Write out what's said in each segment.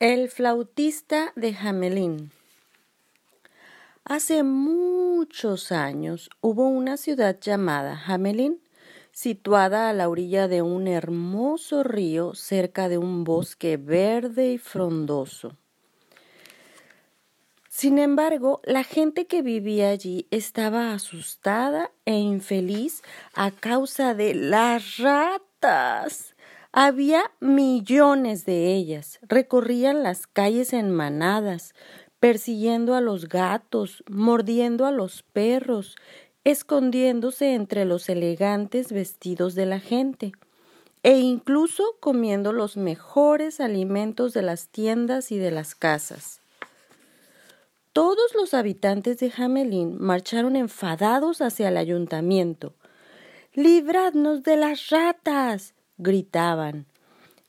El flautista de Hamelin. Hace muchos años hubo una ciudad llamada Hamelin, situada a la orilla de un hermoso río cerca de un bosque verde y frondoso. Sin embargo, la gente que vivía allí estaba asustada e infeliz a causa de las ratas. Había millones de ellas. Recorrían las calles en manadas, persiguiendo a los gatos, mordiendo a los perros, escondiéndose entre los elegantes vestidos de la gente, e incluso comiendo los mejores alimentos de las tiendas y de las casas. Todos los habitantes de Hamelin marcharon enfadados hacia el ayuntamiento. Libradnos de las ratas gritaban.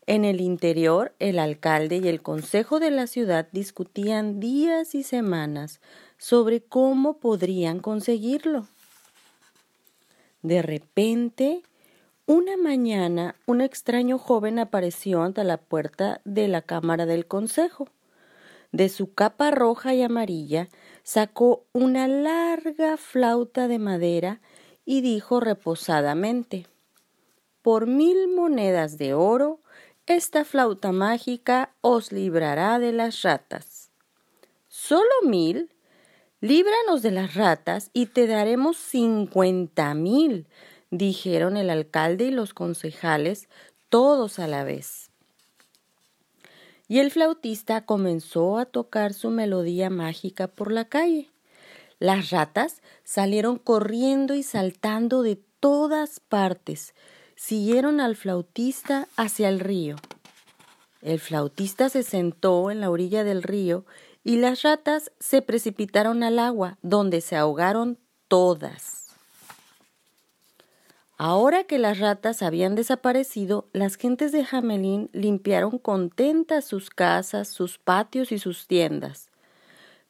En el interior, el alcalde y el consejo de la ciudad discutían días y semanas sobre cómo podrían conseguirlo. De repente, una mañana, un extraño joven apareció ante la puerta de la Cámara del Consejo. De su capa roja y amarilla sacó una larga flauta de madera y dijo reposadamente por mil monedas de oro, esta flauta mágica os librará de las ratas. ¿Solo mil? Líbranos de las ratas y te daremos cincuenta mil, dijeron el alcalde y los concejales, todos a la vez. Y el flautista comenzó a tocar su melodía mágica por la calle. Las ratas salieron corriendo y saltando de todas partes, siguieron al flautista hacia el río. El flautista se sentó en la orilla del río y las ratas se precipitaron al agua, donde se ahogaron todas. Ahora que las ratas habían desaparecido, las gentes de Jamelín limpiaron contentas sus casas, sus patios y sus tiendas.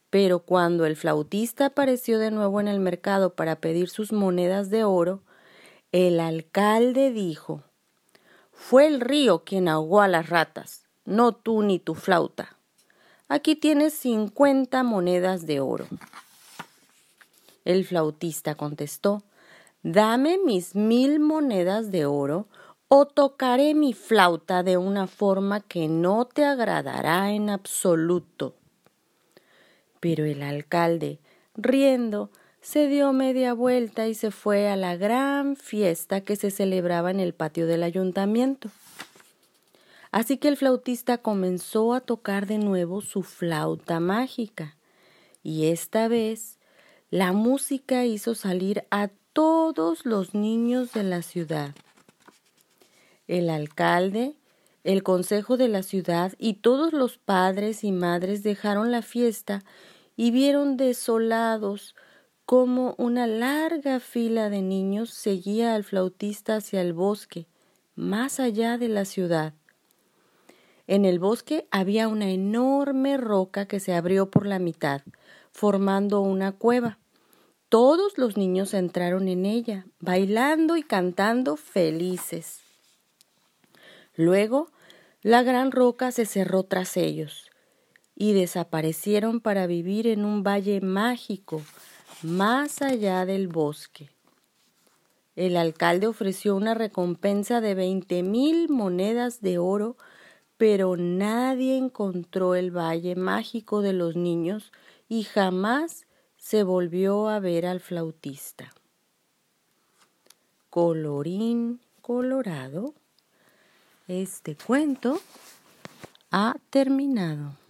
Pero cuando el flautista apareció de nuevo en el mercado para pedir sus monedas de oro, el alcalde dijo Fue el río quien ahogó a las ratas, no tú ni tu flauta. Aquí tienes cincuenta monedas de oro. El flautista contestó Dame mis mil monedas de oro o tocaré mi flauta de una forma que no te agradará en absoluto. Pero el alcalde, riendo, se dio media vuelta y se fue a la gran fiesta que se celebraba en el patio del ayuntamiento. Así que el flautista comenzó a tocar de nuevo su flauta mágica, y esta vez la música hizo salir a todos los niños de la ciudad. El alcalde, el consejo de la ciudad y todos los padres y madres dejaron la fiesta y vieron desolados como una larga fila de niños seguía al flautista hacia el bosque, más allá de la ciudad. En el bosque había una enorme roca que se abrió por la mitad, formando una cueva. Todos los niños entraron en ella, bailando y cantando felices. Luego, la gran roca se cerró tras ellos y desaparecieron para vivir en un valle mágico más allá del bosque. El alcalde ofreció una recompensa de veinte mil monedas de oro, pero nadie encontró el valle mágico de los niños y jamás se volvió a ver al flautista. Colorín colorado, este cuento ha terminado.